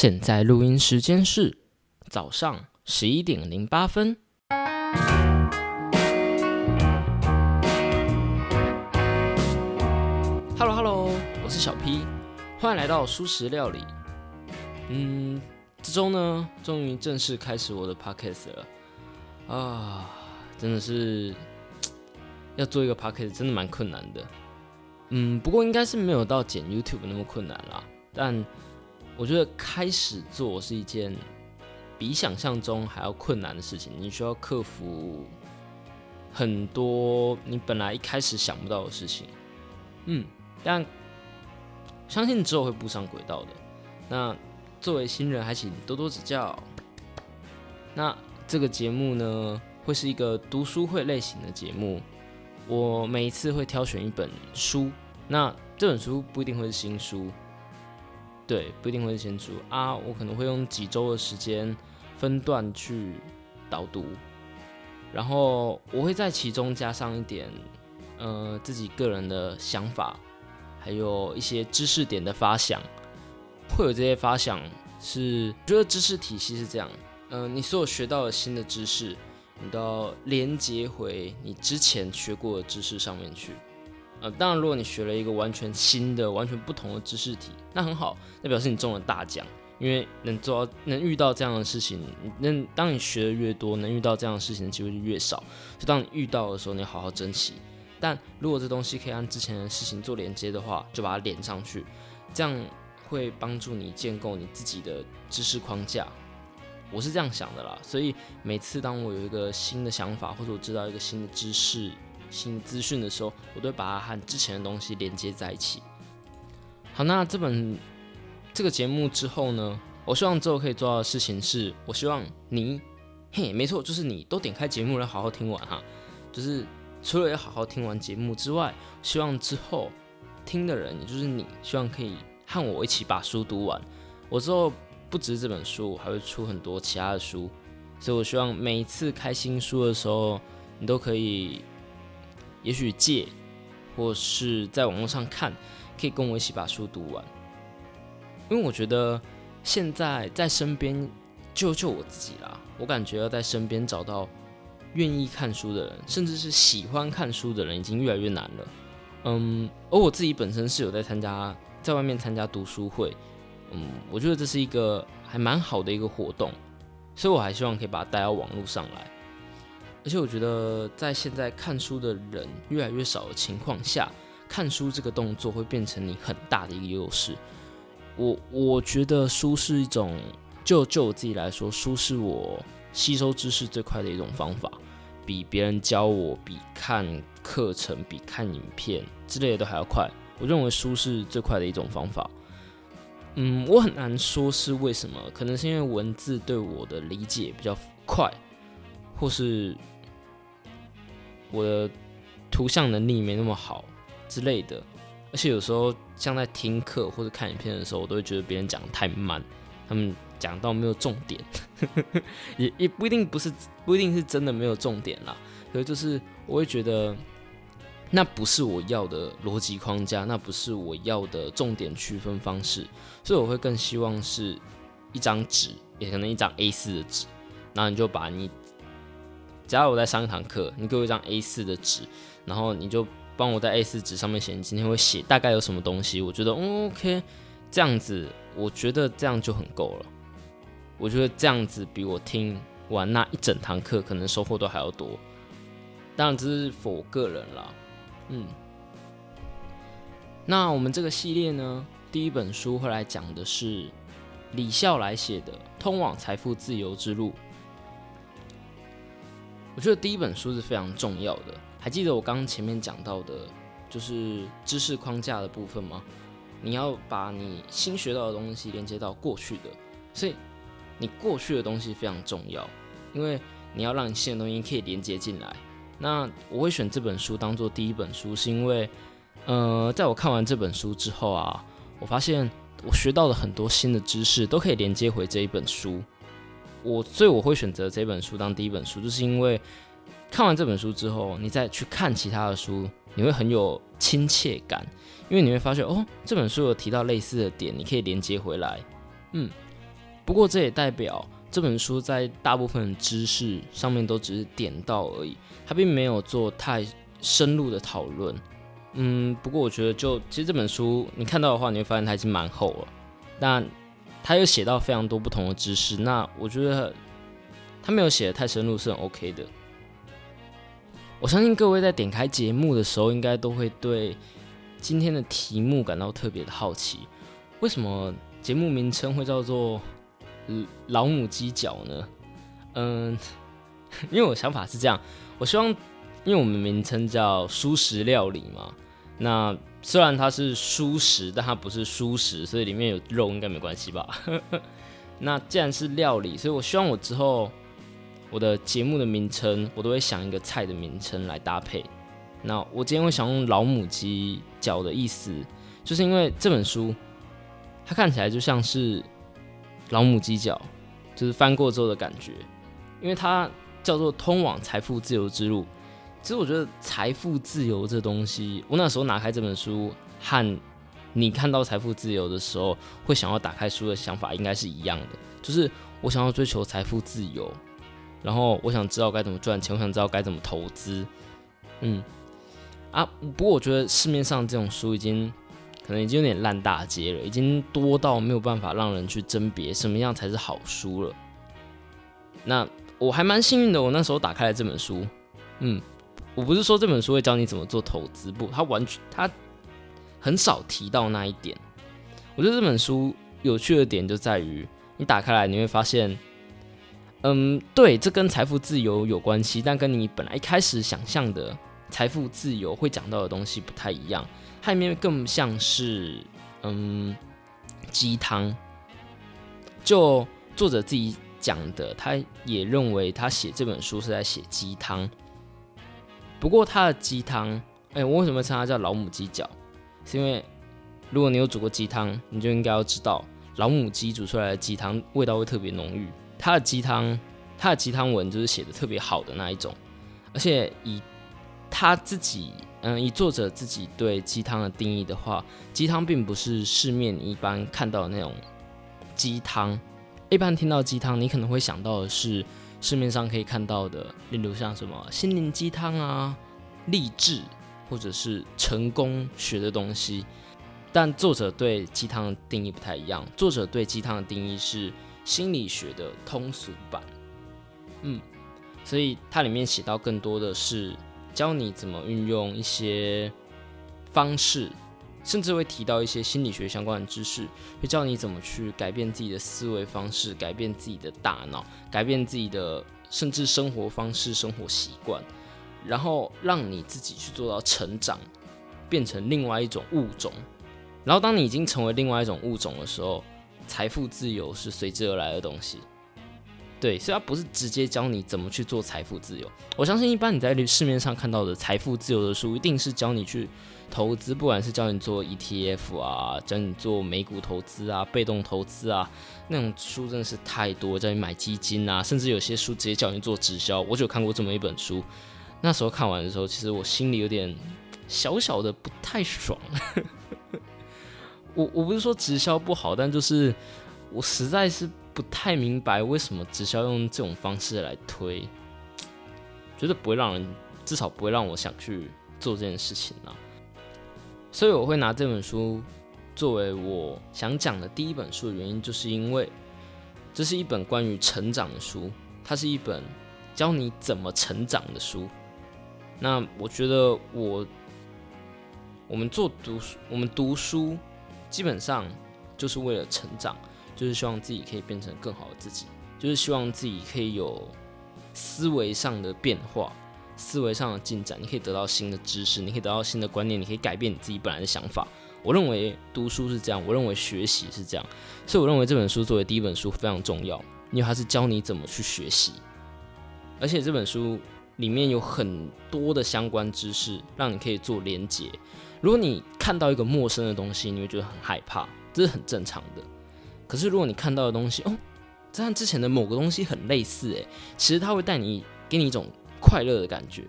现在录音时间是早上十一点零八分。Hello Hello，我是小 P，欢迎来到舒食料理。嗯，这周呢，终于正式开始我的 Podcast 了啊，真的是要做一个 Podcast，真的蛮困难的。嗯，不过应该是没有到剪 YouTube 那么困难啦，但。我觉得开始做是一件比想象中还要困难的事情，你需要克服很多你本来一开始想不到的事情。嗯，但相信之后会步上轨道的。那作为新人，还请多多指教。那这个节目呢，会是一个读书会类型的节目。我每一次会挑选一本书，那这本书不一定会是新书。对，不一定会先出啊。我可能会用几周的时间分段去导读，然后我会在其中加上一点呃自己个人的想法，还有一些知识点的发想。会有这些发想是，觉得知识体系是这样，嗯，你所有学到的新的知识，你都要连接回你之前学过的知识上面去。呃，当然，如果你学了一个完全新的、完全不同的知识体，那很好，那表示你中了大奖，因为能做到、能遇到这样的事情，能当你学的越多，能遇到这样的事情的机会就越少。就当你遇到的时候，你好好珍惜。但如果这东西可以按之前的事情做连接的话，就把它连上去，这样会帮助你建构你自己的知识框架。我是这样想的啦，所以每次当我有一个新的想法，或者我知道一个新的知识。新资讯的时候，我都会把它和之前的东西连接在一起。好，那这本这个节目之后呢，我希望之后可以做到的事情是，我希望你，嘿，没错，就是你都点开节目来好好听完哈。就是除了要好好听完节目之外，希望之后听的人，也就是你，希望可以和我一起把书读完。我之后不止这本书，还会出很多其他的书，所以我希望每一次开新书的时候，你都可以。也许借，或是在网络上看，可以跟我一起把书读完。因为我觉得现在在身边，就就我自己啦，我感觉要在身边找到愿意看书的人，甚至是喜欢看书的人，已经越来越难了。嗯，而我自己本身是有在参加，在外面参加读书会，嗯，我觉得这是一个还蛮好的一个活动，所以我还希望可以把它带到网络上来。而且我觉得，在现在看书的人越来越少的情况下，看书这个动作会变成你很大的一个优势。我我觉得书是一种，就就我自己来说，书是我吸收知识最快的一种方法，比别人教我、比看课程、比看影片之类的都还要快。我认为书是最快的一种方法。嗯，我很难说是为什么，可能是因为文字对我的理解比较快，或是。我的图像能力没那么好之类的，而且有时候像在听课或者看影片的时候，我都会觉得别人讲的太慢，他们讲到没有重点，也也不一定不是不一定是真的没有重点啦。所以就是我会觉得那不是我要的逻辑框架，那不是我要的重点区分方式，所以我会更希望是一张纸，也可能一张 A 四的纸，然后你就把你。假如我在上一堂课，你给我一张 A4 的纸，然后你就帮我在 A4 纸上面写你今天会写大概有什么东西。我觉得 OK，这样子我觉得这样就很够了。我觉得这样子比我听完那一整堂课可能收获都还要多。当然这是我个人啦，嗯。那我们这个系列呢，第一本书会来讲的是李笑来写的《通往财富自由之路》。我觉得第一本书是非常重要的。还记得我刚刚前面讲到的，就是知识框架的部分吗？你要把你新学到的东西连接到过去的，所以你过去的东西非常重要，因为你要让你新的东西可以连接进来。那我会选这本书当做第一本书，是因为，呃，在我看完这本书之后啊，我发现我学到了很多新的知识，都可以连接回这一本书。我所以我会选择这本书当第一本书，就是因为看完这本书之后，你再去看其他的书，你会很有亲切感，因为你会发现哦，这本书有提到类似的点，你可以连接回来。嗯，不过这也代表这本书在大部分知识上面都只是点到而已，它并没有做太深入的讨论。嗯，不过我觉得就其实这本书你看到的话，你会发现它已经蛮厚了，但他又写到非常多不同的知识，那我觉得他没有写的太深入是很 OK 的。我相信各位在点开节目的时候，应该都会对今天的题目感到特别的好奇。为什么节目名称会叫做“老母鸡脚”呢？嗯，因为我想法是这样，我希望，因为我们名称叫“蔬食料理”嘛，那虽然它是蔬食，但它不是蔬食，所以里面有肉应该没关系吧？那既然是料理，所以我希望我之后。我的节目的名称，我都会想一个菜的名称来搭配。那我今天会想用老母鸡脚的意思，就是因为这本书它看起来就像是老母鸡脚，就是翻过之后的感觉。因为它叫做通往财富自由之路。其实我觉得财富自由这东西，我那时候拿开这本书和你看到财富自由的时候，会想要打开书的想法应该是一样的，就是我想要追求财富自由。然后我想知道该怎么赚钱，我想知道该怎么投资，嗯，啊，不过我觉得市面上这种书已经可能已经有点烂大街了，已经多到没有办法让人去甄别什么样才是好书了。那我还蛮幸运的，我那时候打开了这本书，嗯，我不是说这本书会教你怎么做投资，不，它完全它很少提到那一点。我觉得这本书有趣的点就在于，你打开来你会发现。嗯，对，这跟财富自由有关系，但跟你本来一开始想象的财富自由会讲到的东西不太一样。它里面更像是嗯鸡汤。就作者自己讲的，他也认为他写这本书是在写鸡汤。不过他的鸡汤，哎，我为什么称它叫老母鸡脚？是因为如果你有煮过鸡汤，你就应该要知道，老母鸡煮出来的鸡汤味道会特别浓郁。他的鸡汤，他的鸡汤文就是写的特别好的那一种，而且以他自己，嗯，以作者自己对鸡汤的定义的话，鸡汤并不是市面一般看到的那种鸡汤。一般听到鸡汤，你可能会想到的是市面上可以看到的，例如像什么心灵鸡汤啊、励志或者是成功学的东西。但作者对鸡汤的定义不太一样，作者对鸡汤的定义是。心理学的通俗版，嗯，所以它里面写到更多的是教你怎么运用一些方式，甚至会提到一些心理学相关的知识，会教你怎么去改变自己的思维方式，改变自己的大脑，改变自己的甚至生活方式、生活习惯，然后让你自己去做到成长，变成另外一种物种。然后当你已经成为另外一种物种的时候，财富自由是随之而来的东西，对，所以它不是直接教你怎么去做财富自由。我相信一般你在市面上看到的财富自由的书，一定是教你去投资，不管是教你做 ETF 啊，教你做美股投资啊，被动投资啊，那种书真的是太多，教你买基金啊，甚至有些书直接教你做直销。我就看过这么一本书，那时候看完的时候，其实我心里有点小小的不太爽。我我不是说直销不好，但就是我实在是不太明白为什么直销用这种方式来推，觉得不会让人，至少不会让我想去做这件事情啊。所以我会拿这本书作为我想讲的第一本书的原因，就是因为这是一本关于成长的书，它是一本教你怎么成长的书。那我觉得我我们做读书，我们读书。基本上就是为了成长，就是希望自己可以变成更好的自己，就是希望自己可以有思维上的变化、思维上的进展。你可以得到新的知识，你可以得到新的观念，你可以改变你自己本来的想法。我认为读书是这样，我认为学习是这样，所以我认为这本书作为第一本书非常重要，因为它是教你怎么去学习，而且这本书里面有很多的相关知识，让你可以做连结。如果你看到一个陌生的东西，你会觉得很害怕，这是很正常的。可是如果你看到的东西，哦，这和之前的某个东西很类似，诶，其实它会带你给你一种快乐的感觉。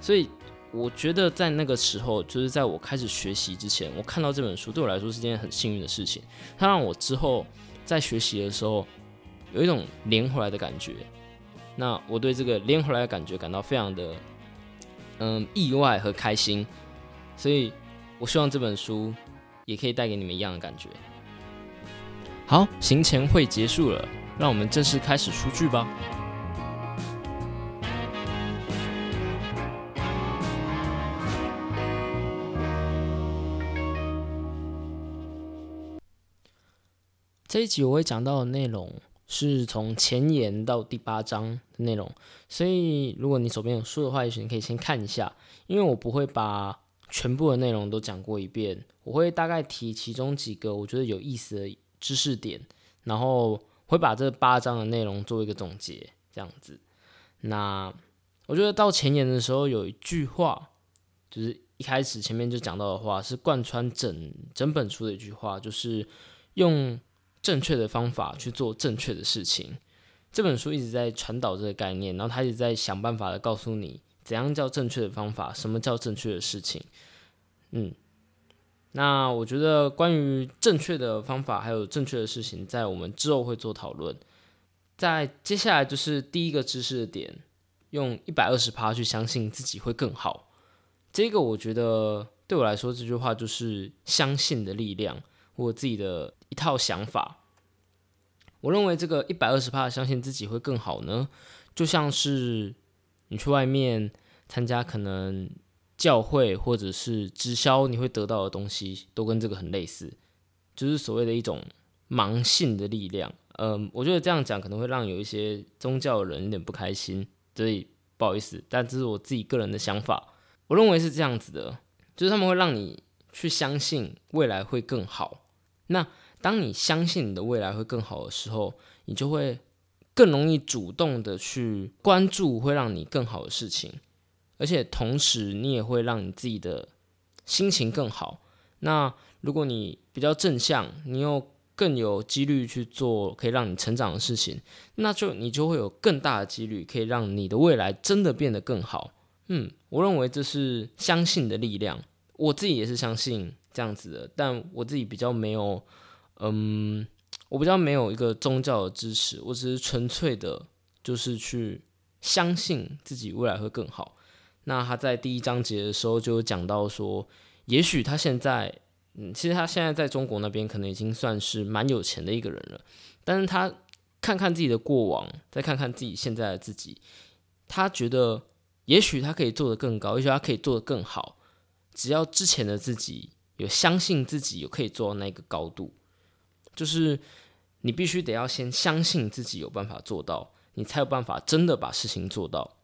所以我觉得在那个时候，就是在我开始学习之前，我看到这本书对我来说是件很幸运的事情。它让我之后在学习的时候有一种连回来的感觉。那我对这个连回来的感觉感到非常的嗯意外和开心，所以我希望这本书也可以带给你们一样的感觉。好，行前会结束了，让我们正式开始出剧吧。这一集我会讲到的内容是从前言到第八章的内容，所以如果你手边有书的话，也许你可以先看一下，因为我不会把全部的内容都讲过一遍，我会大概提其中几个我觉得有意思的知识点，然后会把这八章的内容做一个总结，这样子。那我觉得到前言的时候有一句话，就是一开始前面就讲到的话，是贯穿整整本书的一句话，就是用。正确的方法去做正确的事情，这本书一直在传导这个概念，然后他一直在想办法的告诉你怎样叫正确的方法，什么叫正确的事情。嗯，那我觉得关于正确的方法还有正确的事情，在我们之后会做讨论。在接下来就是第一个知识的点，用一百二十趴去相信自己会更好。这个我觉得对我来说，这句话就是相信的力量。我自己的一套想法，我认为这个一百二十趴相信自己会更好呢，就像是你去外面参加可能教会或者是直销，你会得到的东西都跟这个很类似，就是所谓的一种盲信的力量。嗯，我觉得这样讲可能会让有一些宗教的人有点不开心，所以不好意思，但这是我自己个人的想法。我认为是这样子的，就是他们会让你去相信未来会更好。那当你相信你的未来会更好的时候，你就会更容易主动的去关注会让你更好的事情，而且同时你也会让你自己的心情更好。那如果你比较正向，你又更有几率去做可以让你成长的事情，那就你就会有更大的几率可以让你的未来真的变得更好。嗯，我认为这是相信的力量，我自己也是相信。这样子的，但我自己比较没有，嗯，我比较没有一个宗教的支持，我只是纯粹的，就是去相信自己未来会更好。那他在第一章节的时候就讲到说，也许他现在，嗯，其实他现在在中国那边可能已经算是蛮有钱的一个人了，但是他看看自己的过往，再看看自己现在的自己，他觉得也许他可以做得更高，也许他可以做得更好，只要之前的自己。有相信自己有可以做到那个高度，就是你必须得要先相信自己有办法做到，你才有办法真的把事情做到。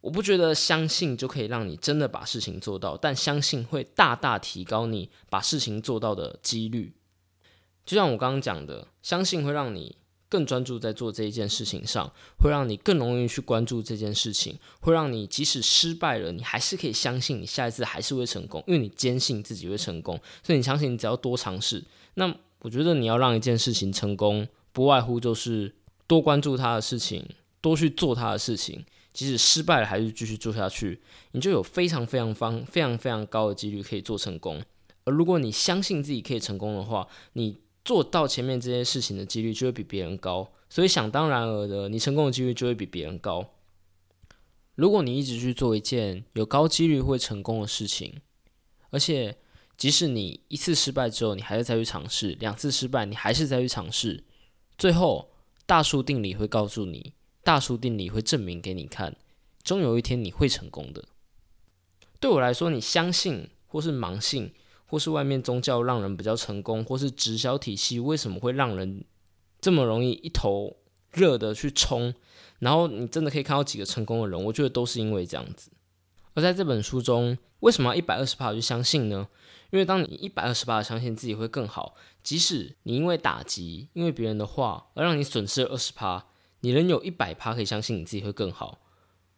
我不觉得相信就可以让你真的把事情做到，但相信会大大提高你把事情做到的几率。就像我刚刚讲的，相信会让你。更专注在做这一件事情上，会让你更容易去关注这件事情，会让你即使失败了，你还是可以相信你下一次还是会成功，因为你坚信自己会成功，所以你相信你只要多尝试。那我觉得你要让一件事情成功，不外乎就是多关注他的事情，多去做他的事情，即使失败了还是继续做下去，你就有非常非常方非常非常高的几率可以做成功。而如果你相信自己可以成功的话，你。做到前面这些事情的几率就会比别人高，所以想当然而的，你成功的几率就会比别人高。如果你一直去做一件有高几率会成功的事情，而且即使你一次失败之后，你还是再去尝试；两次失败，你还是再去尝试。最后，大数定理会告诉你，大数定理会证明给你看，终有一天你会成功的。对我来说，你相信或是盲信。或是外面宗教让人比较成功，或是直销体系为什么会让人这么容易一头热的去冲？然后你真的可以看到几个成功的人，我觉得都是因为这样子。而在这本书中，为什么要一百二十趴去相信呢？因为当你一百二十趴相信自己会更好，即使你因为打击、因为别人的话而让你损失了二十趴，你仍有一百趴可以相信你自己会更好。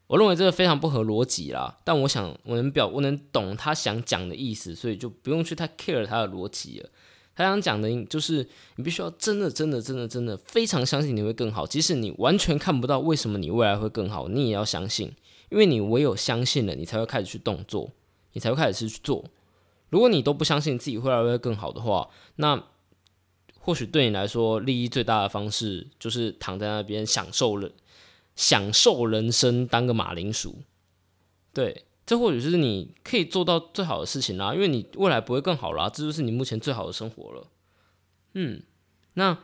我认为这个非常不合逻辑啦，但我想我能表我能懂他想讲的意思，所以就不用去太 care 他的逻辑了。他想讲的就是你必须要真的真的真的真的非常相信你会更好，即使你完全看不到为什么你未来会更好，你也要相信，因为你唯有相信了，你才会开始去动作，你才会开始去做。如果你都不相信自己未来会更好的话，那或许对你来说，利益最大的方式就是躺在那边享受了享受人生，当个马铃薯。对，这或许是你可以做到最好的事情啦，因为你未来不会更好啦，这就是你目前最好的生活了。嗯，那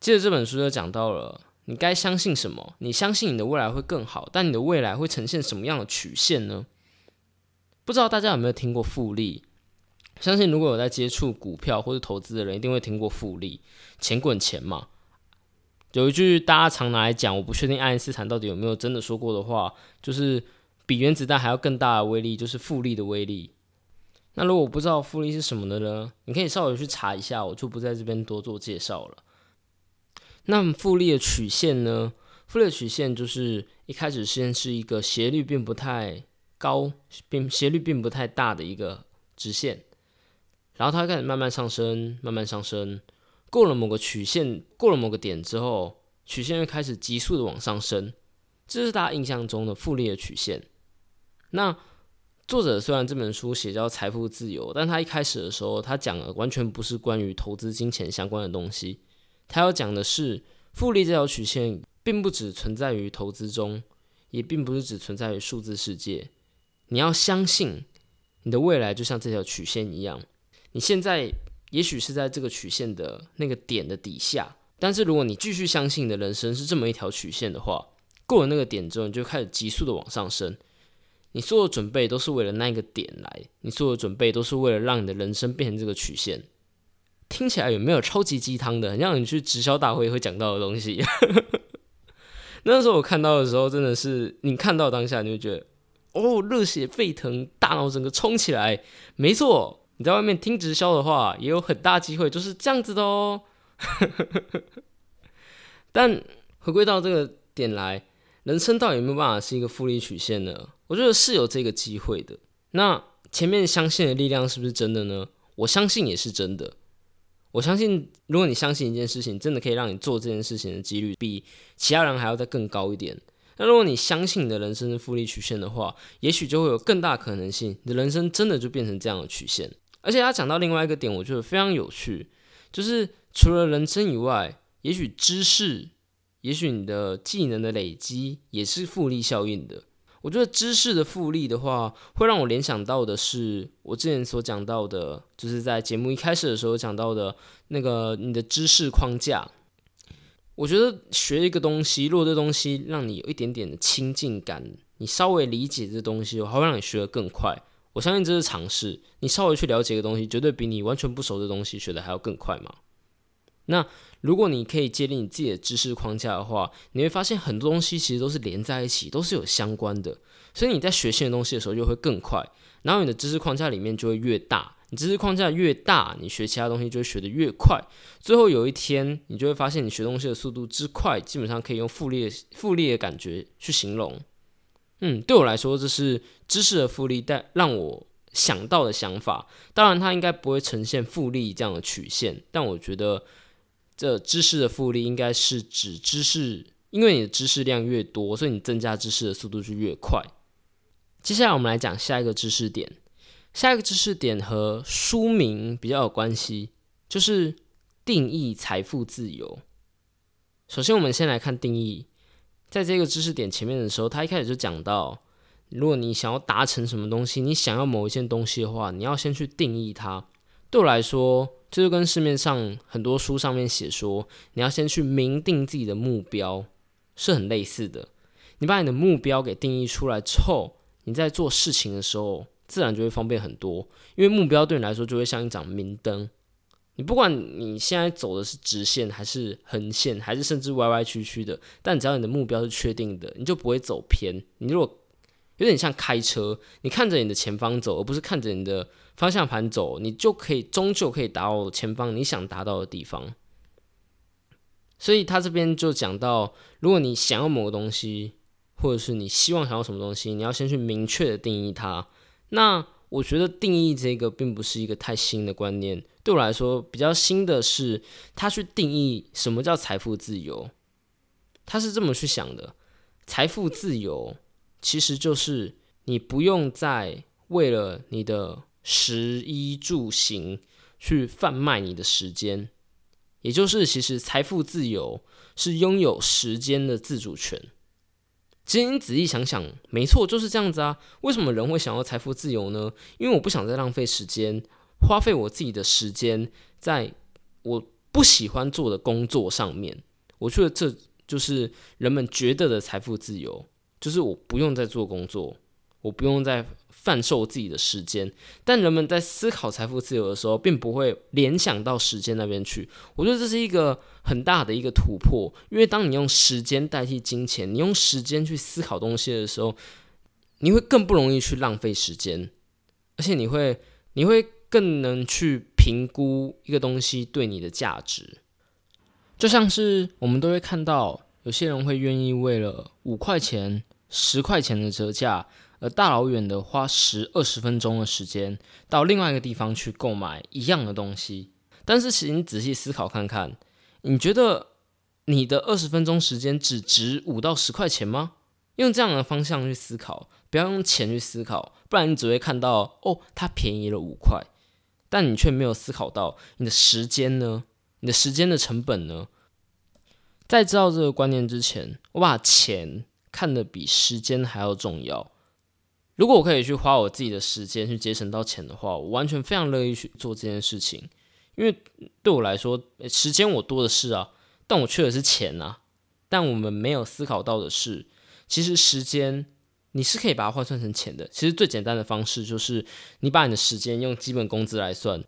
接着这本书就讲到了，你该相信什么？你相信你的未来会更好，但你的未来会呈现什么样的曲线呢？不知道大家有没有听过复利？相信如果有在接触股票或者投资的人，一定会听过复利，钱滚钱嘛。有一句大家常拿来讲，我不确定爱因斯坦到底有没有真的说过的话，就是比原子弹还要更大的威力，就是复利的威力。那如果不知道复利是什么的呢？你可以稍微去查一下，我就不在这边多做介绍了。那复利的曲线呢？复利的曲线就是一开始先是一个斜率并不太高，并斜率并不太大的一个直线。然后它开始慢慢上升，慢慢上升，过了某个曲线，过了某个点之后，曲线又开始急速的往上升，这是大家印象中的复利的曲线。那作者虽然这本书写叫财富自由，但他一开始的时候，他讲的完全不是关于投资金钱相关的东西，他要讲的是复利这条曲线，并不只存在于投资中，也并不是只存在于数字世界。你要相信，你的未来就像这条曲线一样。你现在也许是在这个曲线的那个点的底下，但是如果你继续相信你的人生是这么一条曲线的话，过了那个点之后，你就开始急速的往上升。你所有准备都是为了那个点来，你所有准备都是为了让你的人生变成这个曲线。听起来有没有超级鸡汤的，让你去直销大会会讲到的东西？那时候我看到的时候，真的是你看到当下你就觉得哦，热血沸腾，大脑整个冲起来。没错。你在外面听直销的话，也有很大机会就是这样子的哦。但回归到这个点来，人生到底有没有办法是一个复利曲线呢？我觉得是有这个机会的。那前面相信的力量是不是真的呢？我相信也是真的。我相信，如果你相信一件事情，真的可以让你做这件事情的几率比其他人还要再更高一点。那如果你相信你的人生是复利曲线的话，也许就会有更大可能性，你的人生真的就变成这样的曲线。而且他讲到另外一个点，我觉得非常有趣，就是除了人生以外，也许知识，也许你的技能的累积也是复利效应的。我觉得知识的复利的话，会让我联想到的是我之前所讲到的，就是在节目一开始的时候讲到的那个你的知识框架。我觉得学一个东西，如果这东西让你有一点点的亲近感，你稍微理解这东西，我还会让你学得更快。我相信这是常识，你稍微去了解一个东西，绝对比你完全不熟的东西学的还要更快嘛。那如果你可以建立你自己的知识框架的话，你会发现很多东西其实都是连在一起，都是有相关的。所以你在学新的东西的时候就会更快，然后你的知识框架里面就会越大。你知识框架越大，你学其他东西就会学得越快。最后有一天，你就会发现你学东西的速度之快，基本上可以用复利复利的感觉去形容。嗯，对我来说，这是知识的复利，但让我想到的想法。当然，它应该不会呈现复利这样的曲线，但我觉得这知识的复利应该是指知识，因为你的知识量越多，所以你增加知识的速度就越快。接下来，我们来讲下一个知识点。下一个知识点和书名比较有关系，就是定义财富自由。首先，我们先来看定义。在这个知识点前面的时候，他一开始就讲到，如果你想要达成什么东西，你想要某一件东西的话，你要先去定义它。对我来说，这就跟市面上很多书上面写说，你要先去明定自己的目标，是很类似的。你把你的目标给定义出来之后，你在做事情的时候，自然就会方便很多，因为目标对你来说就会像一盏明灯。你不管你现在走的是直线还是横线，还是甚至歪歪曲曲的，但只要你的目标是确定的，你就不会走偏。你如果有点像开车，你看着你的前方走，而不是看着你的方向盘走，你就可以终究可以达到前方你想达到的地方。所以他这边就讲到，如果你想要某个东西，或者是你希望想要什么东西，你要先去明确的定义它。那我觉得定义这个并不是一个太新的观念。对我来说，比较新的是他去定义什么叫财富自由。他是这么去想的：财富自由其实就是你不用再为了你的食衣住行去贩卖你的时间，也就是其实财富自由是拥有时间的自主权。其实你仔细想想，没错，就是这样子啊。为什么人会想要财富自由呢？因为我不想再浪费时间，花费我自己的时间在我不喜欢做的工作上面。我觉得这就是人们觉得的财富自由，就是我不用再做工作，我不用再。贩售自己的时间，但人们在思考财富自由的时候，并不会联想到时间那边去。我觉得这是一个很大的一个突破，因为当你用时间代替金钱，你用时间去思考东西的时候，你会更不容易去浪费时间，而且你会你会更能去评估一个东西对你的价值。就像是我们都会看到，有些人会愿意为了五块钱、十块钱的折价。而大老远的花十二十分钟的时间到另外一个地方去购买一样的东西，但是请你仔细思考看看，你觉得你的二十分钟时间只值五到十块钱吗？用这样的方向去思考，不要用钱去思考，不然你只会看到哦，它便宜了五块，但你却没有思考到你的时间呢？你的时间的成本呢？在知道这个观念之前，我把钱看得比时间还要重要。如果我可以去花我自己的时间去节省到钱的话，我完全非常乐意去做这件事情。因为对我来说，时间我多的是啊，但我缺的是钱啊。但我们没有思考到的是，其实时间你是可以把它换算成钱的。其实最简单的方式就是你把你的时间用基本工资来算。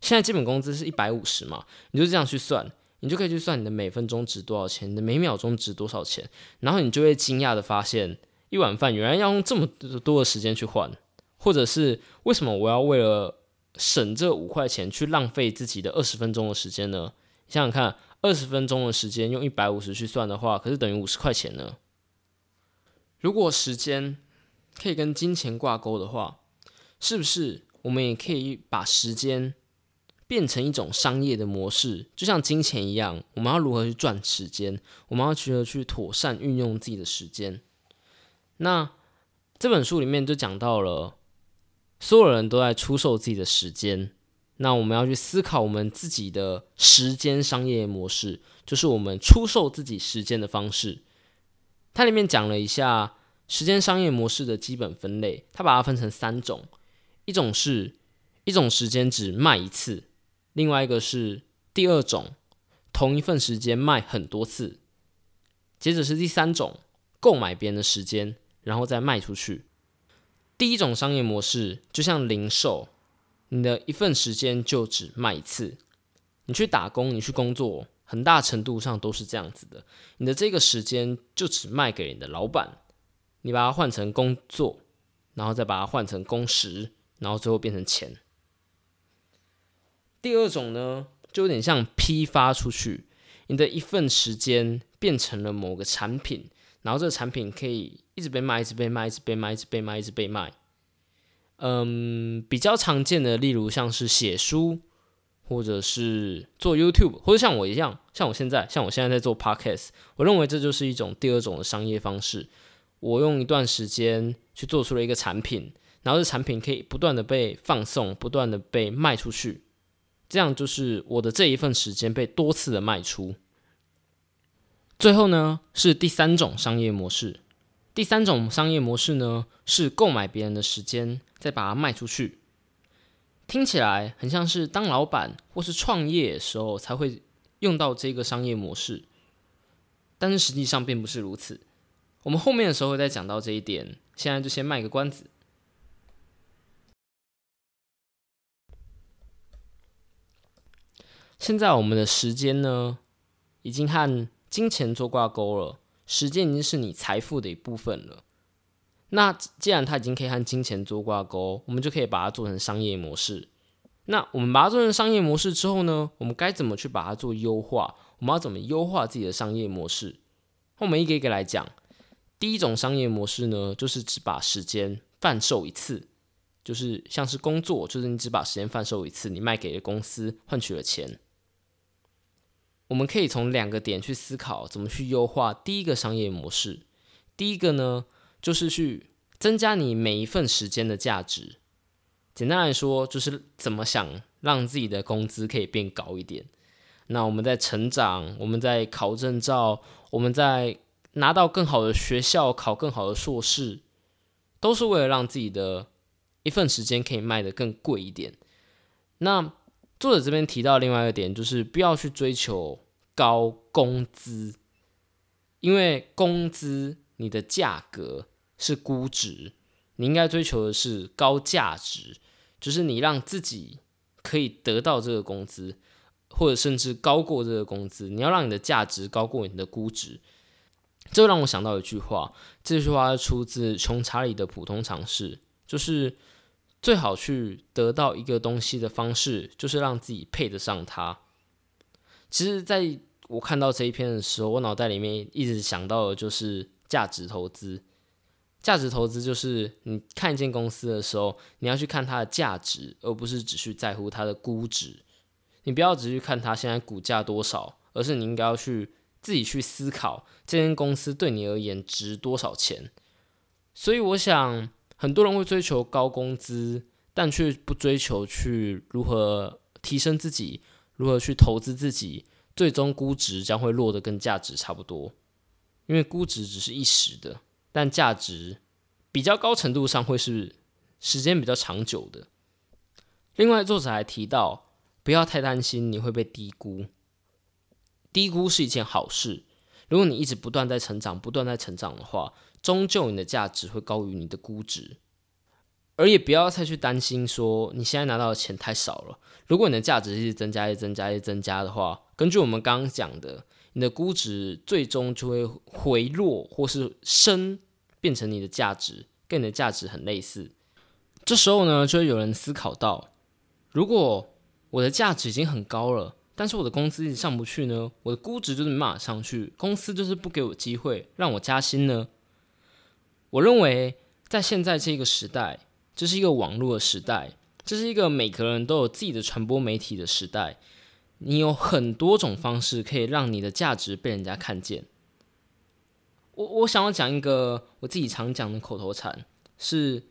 现在基本工资是一百五十嘛，你就这样去算，你就可以去算你的每分钟值多少钱，你的每秒钟值多少钱，然后你就会惊讶的发现。一碗饭原来要用这么多的时间去换，或者是为什么我要为了省这五块钱去浪费自己的二十分钟的时间呢？想想看，二十分钟的时间用一百五十去算的话，可是等于五十块钱呢。如果时间可以跟金钱挂钩的话，是不是我们也可以把时间变成一种商业的模式？就像金钱一样，我们要如何去赚时间？我们要如何去妥善运用自己的时间？那这本书里面就讲到了，所有人都在出售自己的时间。那我们要去思考我们自己的时间商业模式，就是我们出售自己时间的方式。它里面讲了一下时间商业模式的基本分类，它把它分成三种：一种是一种时间只卖一次，另外一个是第二种同一份时间卖很多次，接着是第三种购买别人的时间。然后再卖出去。第一种商业模式就像零售，你的一份时间就只卖一次。你去打工，你去工作，很大程度上都是这样子的。你的这个时间就只卖给你的老板，你把它换成工作，然后再把它换成工时，然后最后变成钱。第二种呢，就有点像批发出去，你的一份时间变成了某个产品。然后这个产品可以一直被卖，一直被卖，一直被卖，一直被卖，一直被卖。嗯，比较常见的，例如像是写书，或者是做 YouTube，或者像我一样，像我现在，像我现在在做 Podcast，我认为这就是一种第二种的商业方式。我用一段时间去做出了一个产品，然后这产品可以不断的被放送，不断的被卖出去，这样就是我的这一份时间被多次的卖出。最后呢，是第三种商业模式。第三种商业模式呢，是购买别人的时间，再把它卖出去。听起来很像是当老板或是创业的时候才会用到这个商业模式，但是实际上并不是如此。我们后面的时候会再讲到这一点，现在就先卖个关子。现在我们的时间呢，已经和金钱做挂钩了，时间已经是你财富的一部分了。那既然它已经可以和金钱做挂钩，我们就可以把它做成商业模式。那我们把它做成商业模式之后呢，我们该怎么去把它做优化？我们要怎么优化自己的商业模式？我们一个一个来讲。第一种商业模式呢，就是只把时间贩售一次，就是像是工作，就是你只把时间贩售一次，你卖给了公司，换取了钱。我们可以从两个点去思考，怎么去优化第一个商业模式。第一个呢，就是去增加你每一份时间的价值。简单来说，就是怎么想让自己的工资可以变高一点。那我们在成长，我们在考证照，我们在拿到更好的学校，考更好的硕士，都是为了让自己的一份时间可以卖得更贵一点。那作者这边提到另外一个点，就是不要去追求高工资，因为工资你的价格是估值，你应该追求的是高价值，就是你让自己可以得到这个工资。或者甚至高过这个工资，你要让你的价值高过你的估值，这让我想到一句话，这句话出自穷查理的普通常识，就是最好去得到一个东西的方式，就是让自己配得上它。其实，在我看到这一篇的时候，我脑袋里面一直想到的就是价值投资。价值投资就是你看一间公司的时候，你要去看它的价值，而不是只去在乎它的估值。你不要只去看它现在股价多少，而是你应该要去自己去思考这间公司对你而言值多少钱。所以我想，很多人会追求高工资，但却不追求去如何提升自己，如何去投资自己，最终估值将会落得跟价值差不多。因为估值只是一时的，但价值比较高程度上会是时间比较长久的。另外，作者还提到。不要太担心你会被低估，低估是一件好事。如果你一直不断在成长，不断在成长的话，终究你的价值会高于你的估值。而也不要再去担心说你现在拿到的钱太少了。如果你的价值一直增加、一直增加、一直增加的话，根据我们刚刚讲的，你的估值最终就会回落或是升，变成你的价值跟你的价值很类似。这时候呢，就会有人思考到，如果我的价值已经很高了，但是我的工资一直上不去呢？我的估值就是没法上去，公司就是不给我机会让我加薪呢？我认为在现在这个时代，这是一个网络的时代，这是一个每个人都有自己的传播媒体的时代。你有很多种方式可以让你的价值被人家看见。我我想要讲一个我自己常讲的口头禅，是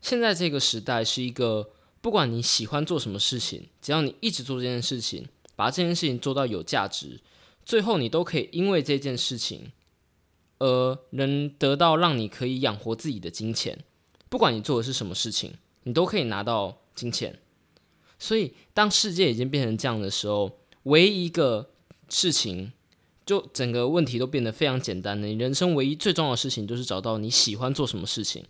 现在这个时代是一个。不管你喜欢做什么事情，只要你一直做这件事情，把这件事情做到有价值，最后你都可以因为这件事情而能得到让你可以养活自己的金钱。不管你做的是什么事情，你都可以拿到金钱。所以，当世界已经变成这样的时候，唯一一个事情，就整个问题都变得非常简单了。你人生唯一最重要的事情，就是找到你喜欢做什么事情。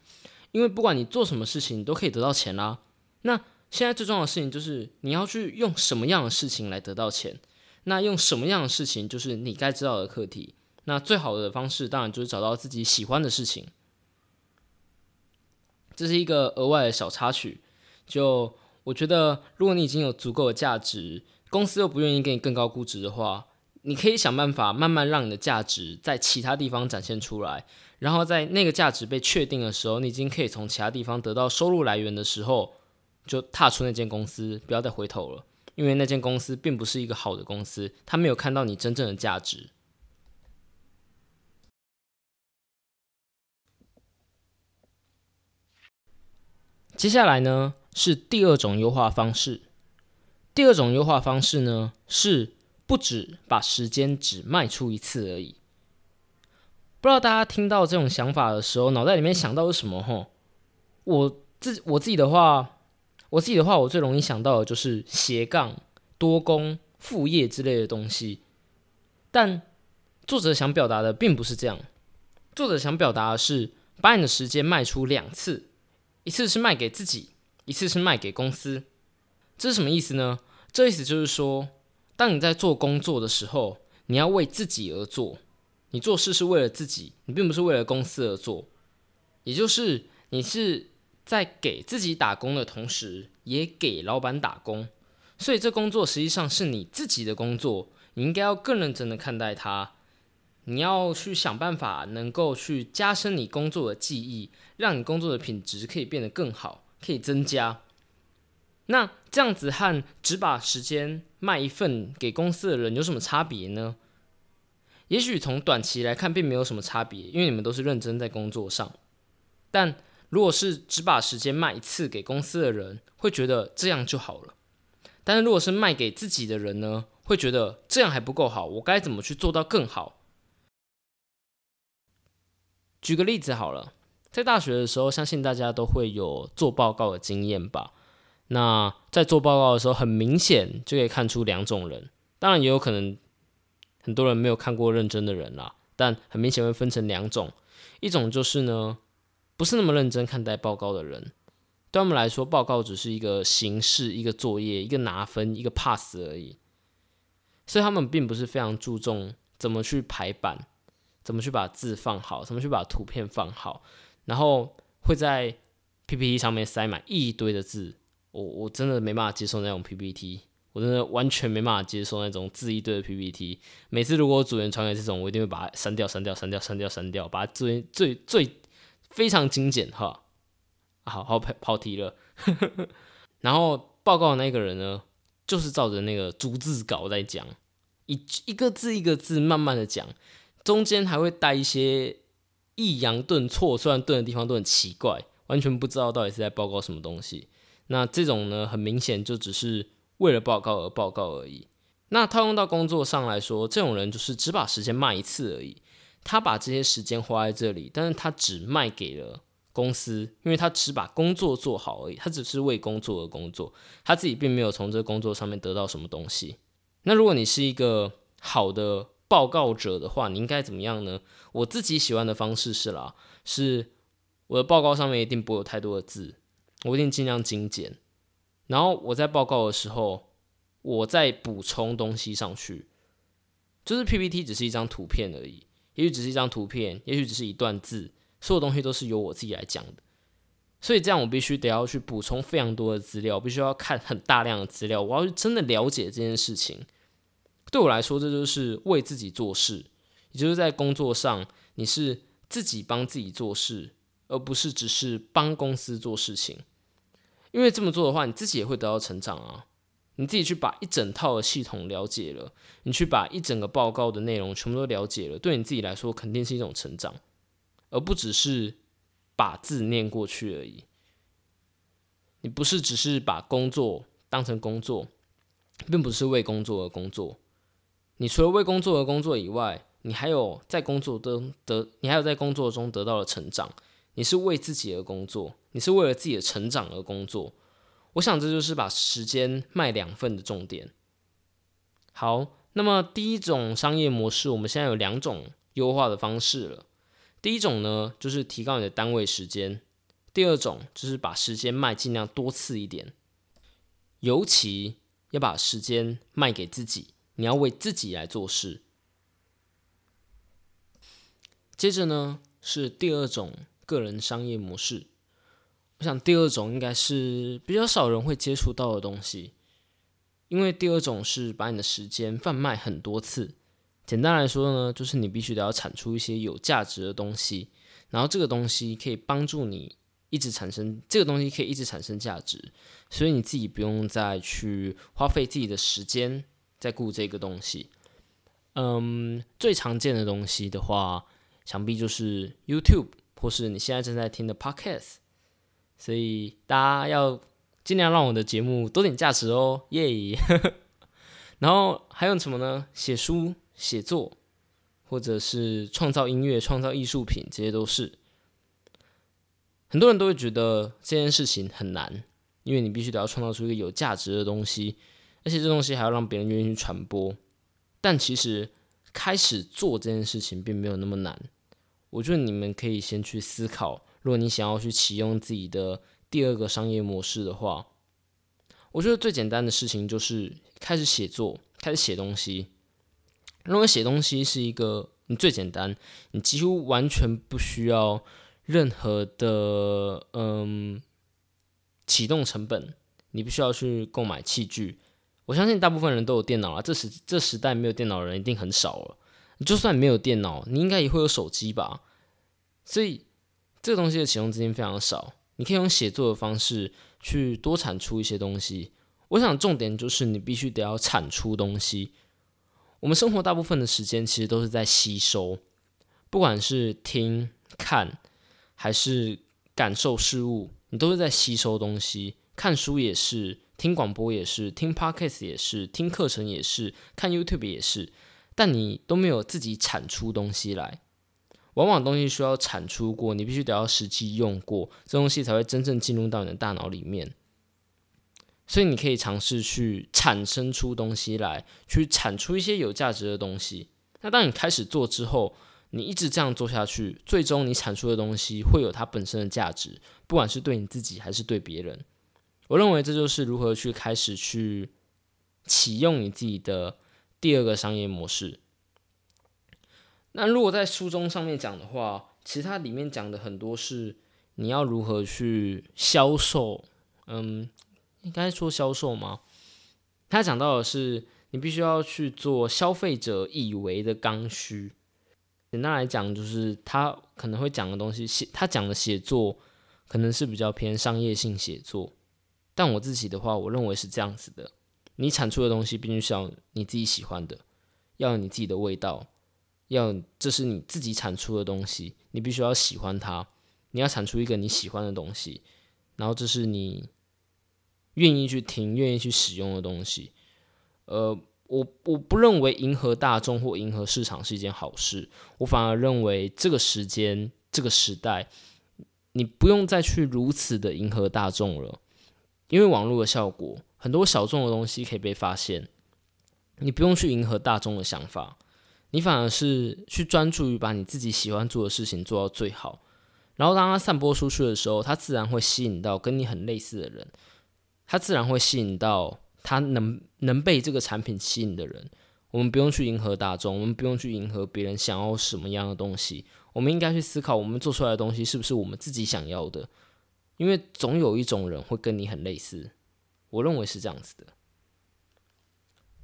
因为不管你做什么事情，你都可以得到钱啦。那现在最重要的事情就是你要去用什么样的事情来得到钱。那用什么样的事情就是你该知道的课题。那最好的方式当然就是找到自己喜欢的事情。这是一个额外的小插曲。就我觉得，如果你已经有足够的价值，公司又不愿意给你更高估值的话，你可以想办法慢慢让你的价值在其他地方展现出来。然后在那个价值被确定的时候，你已经可以从其他地方得到收入来源的时候。就踏出那间公司，不要再回头了，因为那间公司并不是一个好的公司，他没有看到你真正的价值。接下来呢是第二种优化方式，第二种优化方式呢是不止把时间只卖出一次而已。不知道大家听到这种想法的时候，脑袋里面想到是什么？吼，我自我自己的话。我自己的话，我最容易想到的就是斜杠、多工、副业之类的东西。但作者想表达的并不是这样。作者想表达的是，把你的时间卖出两次，一次是卖给自己，一次是卖给公司。这是什么意思呢？这意思就是说，当你在做工作的时候，你要为自己而做，你做事是为了自己，你并不是为了公司而做。也就是你是。在给自己打工的同时，也给老板打工，所以这工作实际上是你自己的工作，你应该要更认真的看待它。你要去想办法，能够去加深你工作的记忆，让你工作的品质可以变得更好，可以增加。那这样子和只把时间卖一份给公司的人有什么差别呢？也许从短期来看，并没有什么差别，因为你们都是认真在工作上，但。如果是只把时间卖一次给公司的人，会觉得这样就好了。但是如果是卖给自己的人呢，会觉得这样还不够好，我该怎么去做到更好？举个例子好了，在大学的时候，相信大家都会有做报告的经验吧？那在做报告的时候，很明显就可以看出两种人，当然也有可能很多人没有看过认真的人啦，但很明显会分成两种，一种就是呢，不是那么认真看待报告的人，对他们来说，报告只是一个形式、一个作业、一个拿分、一个 pass 而已，所以他们并不是非常注重怎么去排版，怎么去把字放好，怎么去把图片放好，然后会在 PPT 上面塞满一堆的字。我我真的没办法接受那种 PPT，我真的完全没办法接受那种字一堆的 PPT。每次如果主人传给这种，我一定会把它删掉、删掉、删掉、删掉、删掉，把它最最最非常精简哈。好好跑跑题了。然后报告的那个人呢，就是照着那个逐字稿在讲，一一个字一个字慢慢的讲，中间还会带一些抑扬顿挫，虽然顿的地方都很奇怪，完全不知道到底是在报告什么东西。那这种呢，很明显就只是为了报告而报告而已。那套用到工作上来说，这种人就是只把时间卖一次而已。他把这些时间花在这里，但是他只卖给了公司，因为他只把工作做好而已。他只是为工作而工作，他自己并没有从这个工作上面得到什么东西。那如果你是一个好的报告者的话，你应该怎么样呢？我自己喜欢的方式是啦，是我的报告上面一定不会有太多的字。我一定尽量精简，然后我在报告的时候，我再补充东西上去。就是 PPT 只是一张图片而已，也许只是一张图片，也许只是一段字，所有东西都是由我自己来讲的。所以这样我必须得要去补充非常多的资料，必须要看很大量的资料，我要去真的了解这件事情。对我来说，这就是为自己做事，也就是在工作上，你是自己帮自己做事，而不是只是帮公司做事情。因为这么做的话，你自己也会得到成长啊！你自己去把一整套的系统了解了，你去把一整个报告的内容全部都了解了，对你自己来说肯定是一种成长，而不只是把字念过去而已。你不是只是把工作当成工作，并不是为工作而工作。你除了为工作而工作以外，你还有在工作中得，你还有在工作中得到了成长。你是为自己而工作，你是为了自己的成长而工作。我想这就是把时间卖两份的重点。好，那么第一种商业模式，我们现在有两种优化的方式了。第一种呢，就是提高你的单位时间；第二种就是把时间卖尽量多次一点，尤其要把时间卖给自己，你要为自己来做事。接着呢，是第二种。个人商业模式，我想第二种应该是比较少人会接触到的东西，因为第二种是把你的时间贩卖很多次。简单来说呢，就是你必须得要产出一些有价值的东西，然后这个东西可以帮助你一直产生，这个东西可以一直产生价值，所以你自己不用再去花费自己的时间在顾这个东西。嗯，最常见的东西的话，想必就是 YouTube。或是你现在正在听的 Podcast，所以大家要尽量让我的节目多点价值哦，耶！然后还有什么呢？写书、写作，或者是创造音乐、创造艺术品，这些都是很多人都会觉得这件事情很难，因为你必须得要创造出一个有价值的东西，而且这东西还要让别人愿意去传播。但其实开始做这件事情并没有那么难。我觉得你们可以先去思考，如果你想要去启用自己的第二个商业模式的话，我觉得最简单的事情就是开始写作，开始写东西。如果写东西是一个你最简单，你几乎完全不需要任何的嗯启动成本，你不需要去购买器具。我相信大部分人都有电脑啊，这时这时代没有电脑的人一定很少了。就算没有电脑，你应该也会有手机吧？所以这个东西的启动资金非常少，你可以用写作的方式去多产出一些东西。我想重点就是你必须得要产出东西。我们生活大部分的时间其实都是在吸收，不管是听、看还是感受事物，你都是在吸收东西。看书也是，听广播也是，听 podcast 也是，听课程也是，看 YouTube 也是，但你都没有自己产出东西来。往往东西需要产出过，你必须得要实际用过，这东西才会真正进入到你的大脑里面。所以你可以尝试去产生出东西来，去产出一些有价值的东西。那当你开始做之后，你一直这样做下去，最终你产出的东西会有它本身的价值，不管是对你自己还是对别人。我认为这就是如何去开始去启用你自己的第二个商业模式。那如果在书中上面讲的话，其实它里面讲的很多是你要如何去销售，嗯，应该说销售吗？他讲到的是你必须要去做消费者以为的刚需。简单来讲，就是他可能会讲的东西，写他讲的写作可能是比较偏商业性写作。但我自己的话，我认为是这样子的：你产出的东西必须是要你自己喜欢的，要有你自己的味道。要这是你自己产出的东西，你必须要喜欢它。你要产出一个你喜欢的东西，然后这是你愿意去听、愿意去使用的东西。呃，我我不认为迎合大众或迎合市场是一件好事，我反而认为这个时间、这个时代，你不用再去如此的迎合大众了，因为网络的效果，很多小众的东西可以被发现，你不用去迎合大众的想法。你反而是去专注于把你自己喜欢做的事情做到最好，然后当它散播出去的时候，它自然会吸引到跟你很类似的人，它自然会吸引到他能能被这个产品吸引的人。我们不用去迎合大众，我们不用去迎合别人想要什么样的东西，我们应该去思考我们做出来的东西是不是我们自己想要的，因为总有一种人会跟你很类似，我认为是这样子的。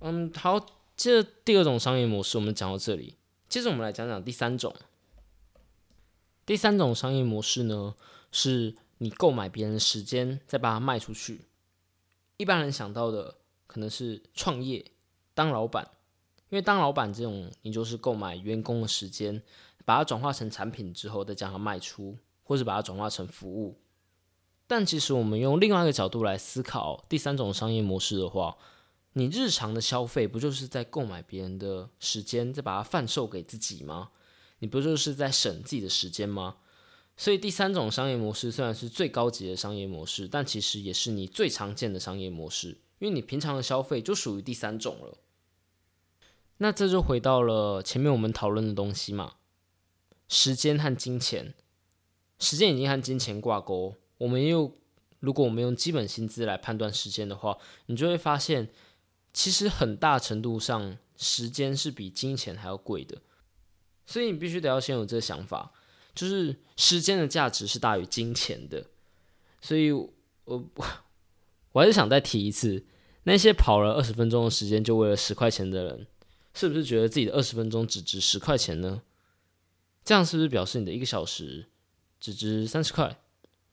嗯，好。这第二种商业模式我们讲到这里，接着我们来讲讲第三种。第三种商业模式呢，是你购买别人的时间，再把它卖出去。一般人想到的可能是创业、当老板，因为当老板这种，你就是购买员工的时间，把它转化成产品之后，再将它卖出，或是把它转化成服务。但其实我们用另外一个角度来思考第三种商业模式的话，你日常的消费不就是在购买别人的时间，再把它贩售给自己吗？你不就是在省自己的时间吗？所以第三种商业模式虽然是最高级的商业模式，但其实也是你最常见的商业模式，因为你平常的消费就属于第三种了。那这就回到了前面我们讨论的东西嘛，时间和金钱，时间已经和金钱挂钩。我们又如果我们用基本薪资来判断时间的话，你就会发现。其实很大程度上，时间是比金钱还要贵的，所以你必须得要先有这个想法，就是时间的价值是大于金钱的。所以，我我还是想再提一次，那些跑了二十分钟的时间就为了十块钱的人，是不是觉得自己的二十分钟只值十块钱呢？这样是不是表示你的一个小时只值三十块？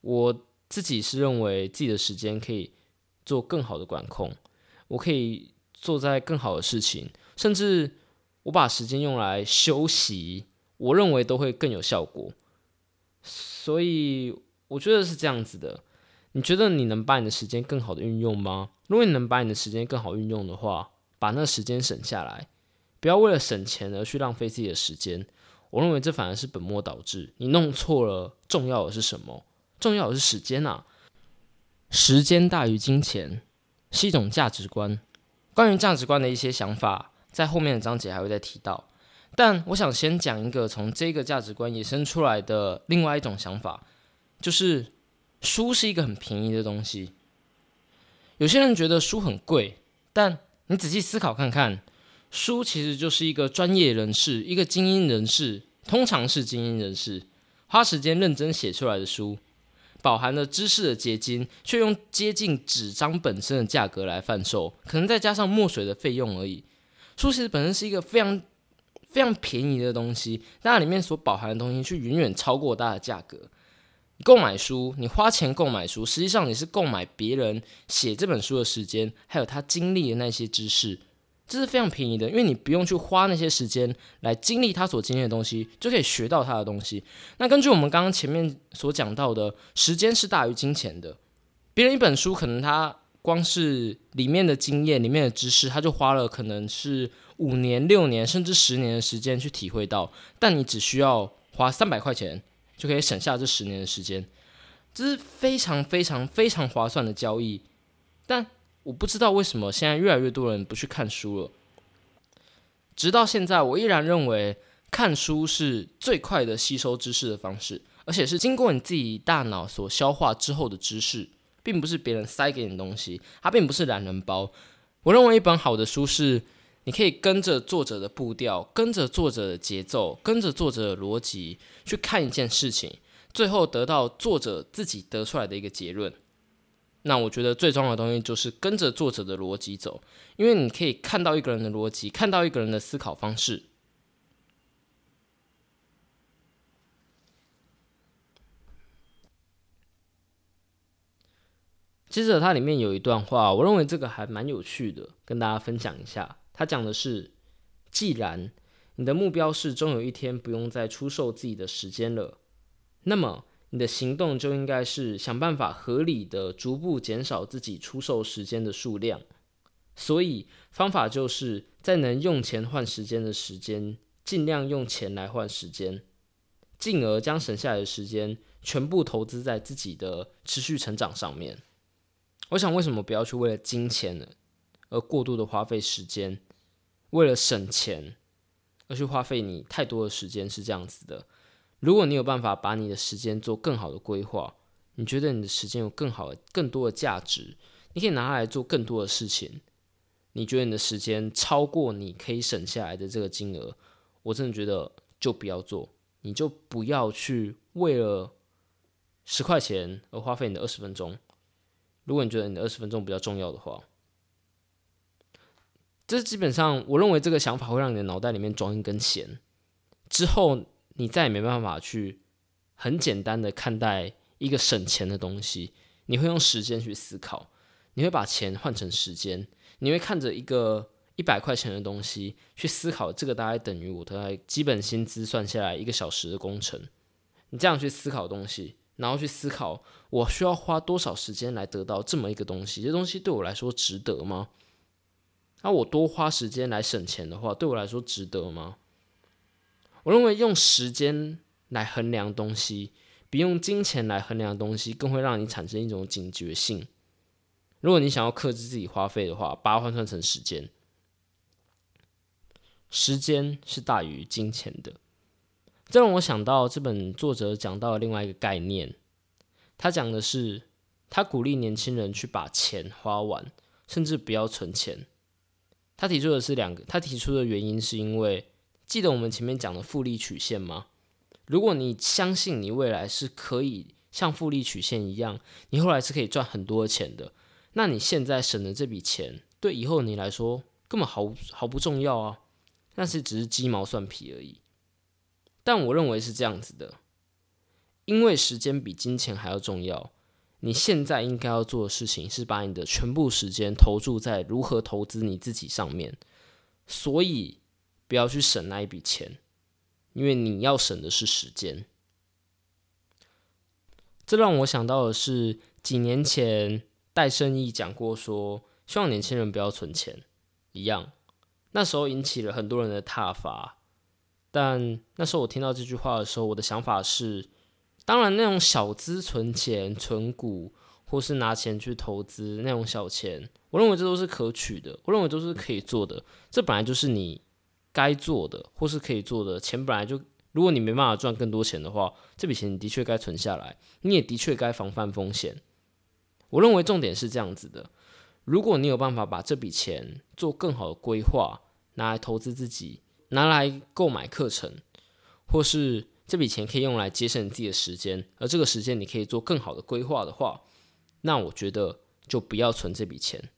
我自己是认为自己的时间可以做更好的管控。我可以做在更好的事情，甚至我把时间用来休息，我认为都会更有效果。所以我觉得是这样子的。你觉得你能把你的时间更好的运用吗？如果你能把你的时间更好运用的话，把那时间省下来，不要为了省钱而去浪费自己的时间。我认为这反而是本末倒置。你弄错了，重要的是什么？重要的是时间啊！时间大于金钱。是一种价值观，关于价值观的一些想法，在后面的章节还会再提到。但我想先讲一个从这个价值观衍生出来的另外一种想法，就是书是一个很便宜的东西。有些人觉得书很贵，但你仔细思考看看，书其实就是一个专业人士、一个精英人士，通常是精英人士花时间认真写出来的书。饱含了知识的结晶，却用接近纸张本身的价格来贩售，可能再加上墨水的费用而已。书其实本身是一个非常非常便宜的东西，但它里面所饱含的东西却远远超过它的价格。你购买书，你花钱购买书，实际上你是购买别人写这本书的时间，还有他经历的那些知识。这是非常便宜的，因为你不用去花那些时间来经历他所经历的东西，就可以学到他的东西。那根据我们刚刚前面所讲到的，时间是大于金钱的。别人一本书可能他光是里面的经验、里面的知识，他就花了可能是五年、六年甚至十年的时间去体会到，但你只需要花三百块钱就可以省下这十年的时间，这是非常非常非常划算的交易。但我不知道为什么现在越来越多人不去看书了。直到现在，我依然认为看书是最快的吸收知识的方式，而且是经过你自己大脑所消化之后的知识，并不是别人塞给你的东西。它并不是懒人包。我认为一本好的书是你可以跟着作者的步调，跟着作者的节奏，跟着作者的逻辑去看一件事情，最后得到作者自己得出来的一个结论。那我觉得最重要的东西就是跟着作者的逻辑走，因为你可以看到一个人的逻辑，看到一个人的思考方式。接着，它里面有一段话，我认为这个还蛮有趣的，跟大家分享一下。他讲的是：既然你的目标是终有一天不用再出售自己的时间了，那么。你的行动就应该是想办法合理的逐步减少自己出售时间的数量，所以方法就是在能用钱换时间的时间，尽量用钱来换时间，进而将省下来的时间全部投资在自己的持续成长上面。我想，为什么不要去为了金钱呢，而过度的花费时间？为了省钱而去花费你太多的时间是这样子的。如果你有办法把你的时间做更好的规划，你觉得你的时间有更好的、更多的价值，你可以拿来做更多的事情。你觉得你的时间超过你可以省下来的这个金额，我真的觉得就不要做，你就不要去为了十块钱而花费你的二十分钟。如果你觉得你的二十分钟比较重要的话，这基本上我认为这个想法会让你的脑袋里面装一根弦，之后。你再也没办法去很简单的看待一个省钱的东西，你会用时间去思考，你会把钱换成时间，你会看着一个一百块钱的东西去思考，这个大概等于我的基本薪资算下来一个小时的工程。你这样去思考东西，然后去思考我需要花多少时间来得到这么一个东西，这东西对我来说值得吗？那我多花时间来省钱的话，对我来说值得吗？我认为用时间来衡量东西，比用金钱来衡量东西更会让你产生一种警觉性。如果你想要克制自己花费的话，把它换算成时间，时间是大于金钱的。这让我想到这本作者讲到的另外一个概念，他讲的是他鼓励年轻人去把钱花完，甚至不要存钱。他提出的是两个，他提出的原因是因为。记得我们前面讲的复利曲线吗？如果你相信你未来是可以像复利曲线一样，你后来是可以赚很多钱的，那你现在省的这笔钱，对以后你来说根本毫毫不重要啊，那是只是鸡毛蒜皮而已。但我认为是这样子的，因为时间比金钱还要重要。你现在应该要做的事情是把你的全部时间投注在如何投资你自己上面，所以。不要去省那一笔钱，因为你要省的是时间。这让我想到的是几年前戴胜义讲过，说希望年轻人不要存钱一样。那时候引起了很多人的挞伐，但那时候我听到这句话的时候，我的想法是：当然，那种小资存钱、存股，或是拿钱去投资那种小钱，我认为这都是可取的，我认为都是可以做的。这本来就是你。该做的或是可以做的钱本来就，如果你没办法赚更多钱的话，这笔钱你的确该存下来，你也的确该防范风险。我认为重点是这样子的：如果你有办法把这笔钱做更好的规划，拿来投资自己，拿来购买课程，或是这笔钱可以用来节省自己的时间，而这个时间你可以做更好的规划的话，那我觉得就不要存这笔钱。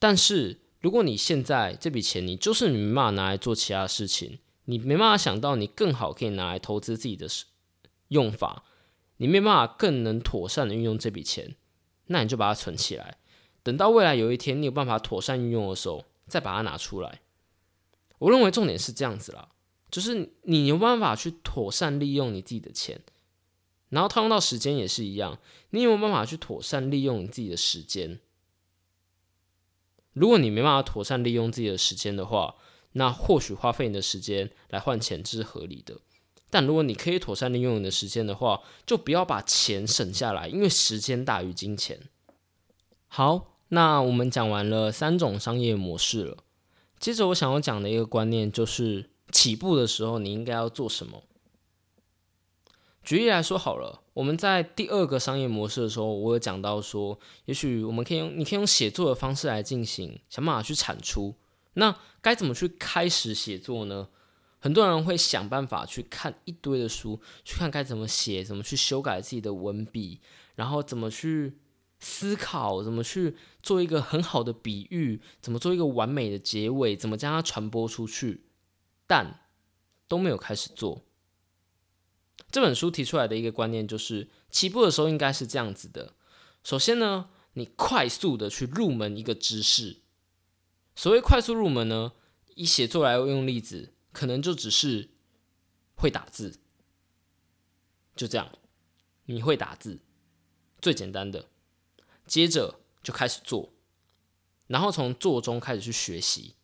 但是。如果你现在这笔钱，你就是你没办法拿来做其他事情，你没办法想到你更好可以拿来投资自己的用法，你没办法更能妥善的运用这笔钱，那你就把它存起来，等到未来有一天你有办法妥善运用的时候，再把它拿出来。我认为重点是这样子啦，就是你有办法去妥善利用你自己的钱，然后套用到时间也是一样，你有没有办法去妥善利用你自己的时间？如果你没办法妥善利用自己的时间的话，那或许花费你的时间来换钱这是合理的。但如果你可以妥善利用你的时间的话，就不要把钱省下来，因为时间大于金钱。好，那我们讲完了三种商业模式了，接着我想要讲的一个观念就是起步的时候你应该要做什么。举例来说好了，我们在第二个商业模式的时候，我有讲到说，也许我们可以用你可以用写作的方式来进行，想办法去产出。那该怎么去开始写作呢？很多人会想办法去看一堆的书，去看该怎么写，怎么去修改自己的文笔，然后怎么去思考，怎么去做一个很好的比喻，怎么做一个完美的结尾，怎么将它传播出去，但都没有开始做。这本书提出来的一个观念就是，起步的时候应该是这样子的：首先呢，你快速的去入门一个知识。所谓快速入门呢，以写作来用例子。可能就只是会打字，就这样，你会打字，最简单的，接着就开始做，然后从做中开始去学习，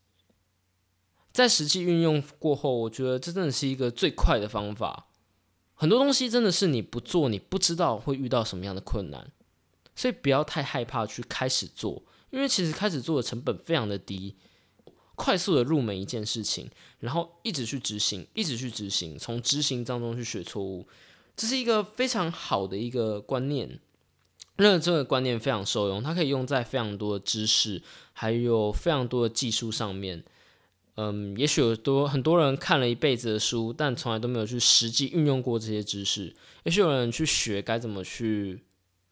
在实际运用过后，我觉得这真的是一个最快的方法。很多东西真的是你不做，你不知道会遇到什么样的困难，所以不要太害怕去开始做，因为其实开始做的成本非常的低。快速的入门一件事情，然后一直去执行，一直去执行，从执行当中去学错误，这是一个非常好的一个观念。那这个观念非常受用，它可以用在非常多的知识，还有非常多的技术上面。嗯，也许有多很多人看了一辈子的书，但从来都没有去实际运用过这些知识。也许有人去学该怎么去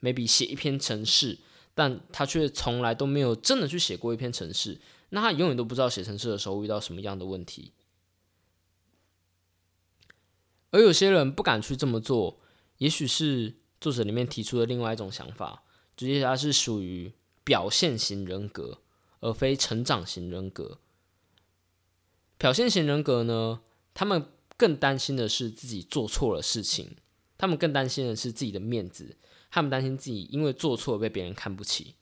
，maybe 写一篇程式，但他却从来都没有真的去写过一篇程式。那他永远都不知道写程式的时候遇到什么样的问题，而有些人不敢去这么做，也许是作者里面提出的另外一种想法，就是他是属于表现型人格，而非成长型人格。表现型人格呢，他们更担心的是自己做错了事情，他们更担心的是自己的面子，他们担心自己因为做错被别人看不起。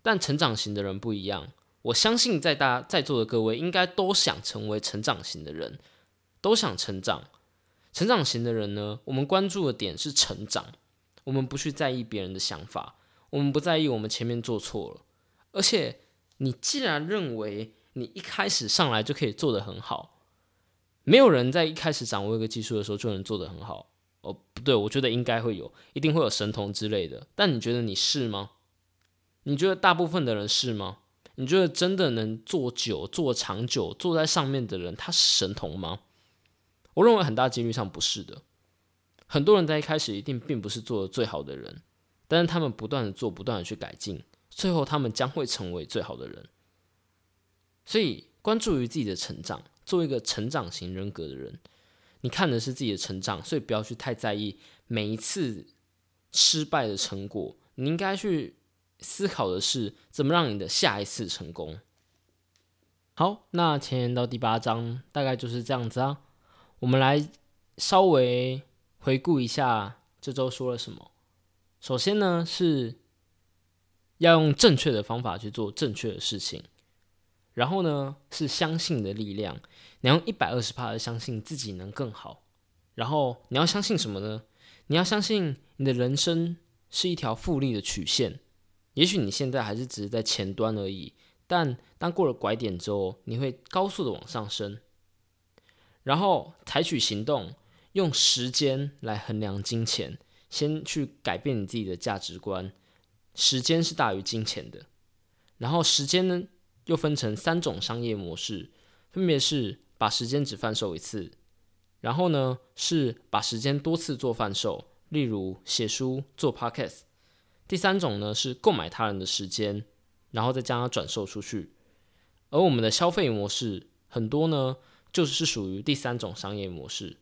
但成长型的人不一样。我相信在大在座的各位应该都想成为成长型的人，都想成长。成长型的人呢，我们关注的点是成长，我们不去在意别人的想法，我们不在意我们前面做错了。而且，你既然认为你一开始上来就可以做得很好，没有人在一开始掌握一个技术的时候就能做得很好。哦，不对，我觉得应该会有，一定会有神童之类的。但你觉得你是吗？你觉得大部分的人是吗？你觉得真的能做久、做长久、坐在上面的人，他是神童吗？我认为很大几率上不是的。很多人在一开始一定并不是做的最好的人，但是他们不断的做、不断的去改进，最后他们将会成为最好的人。所以，关注于自己的成长，做一个成长型人格的人，你看的是自己的成长，所以不要去太在意每一次失败的成果，你应该去。思考的是怎么让你的下一次成功。好，那前言到第八章大概就是这样子啊。我们来稍微回顾一下这周说了什么。首先呢，是要用正确的方法去做正确的事情。然后呢，是相信的力量。你要用一百二十帕的相信自己能更好。然后你要相信什么呢？你要相信你的人生是一条复利的曲线。也许你现在还是只是在前端而已，但当过了拐点之后，你会高速的往上升。然后采取行动，用时间来衡量金钱，先去改变你自己的价值观。时间是大于金钱的。然后时间呢，又分成三种商业模式，分别是把时间只贩售一次，然后呢是把时间多次做贩售，例如写书、做 podcast。第三种呢是购买他人的时间，然后再将它转售出去。而我们的消费模式很多呢，就是属于第三种商业模式。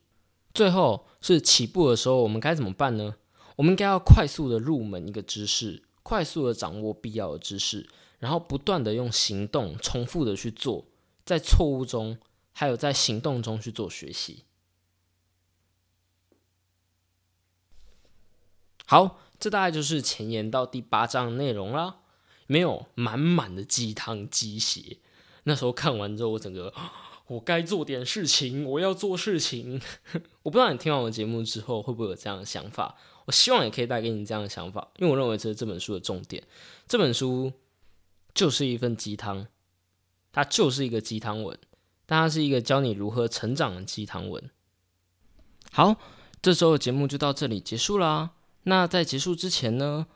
最后是起步的时候，我们该怎么办呢？我们应该要快速的入门一个知识，快速的掌握必要的知识，然后不断的用行动重复的去做，在错误中还有在行动中去做学习。好。这大概就是前言到第八章的内容啦。没有满满的鸡汤鸡血。那时候看完之后，我整个我该做点事情，我要做事情。我不知道你听完我节目之后会不会有这样的想法，我希望也可以带给你这样的想法，因为我认为这是这本书的重点。这本书就是一份鸡汤，它就是一个鸡汤文，但它是一个教你如何成长的鸡汤文。好，这周的节目就到这里结束啦。那在结束之前呢，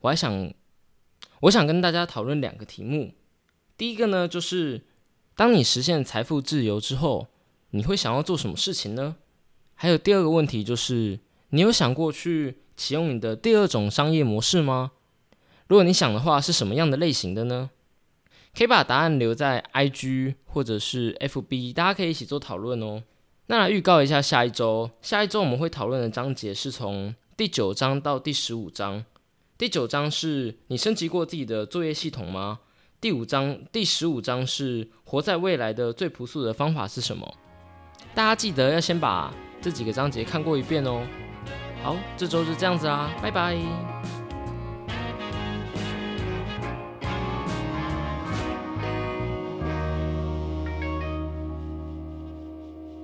我还想，我想跟大家讨论两个题目。第一个呢，就是当你实现财富自由之后，你会想要做什么事情呢？还有第二个问题就是，你有想过去启用你的第二种商业模式吗？如果你想的话，是什么样的类型的呢？可以把答案留在 IG 或者是 FB，大家可以一起做讨论哦。那来预告一下下一周，下一周我们会讨论的章节是从第九章到第十五章。第九章是你升级过自己的作业系统吗？第五章、第十五章是活在未来的最朴素的方法是什么？大家记得要先把这几个章节看过一遍哦。好，这周就这样子啦，拜拜。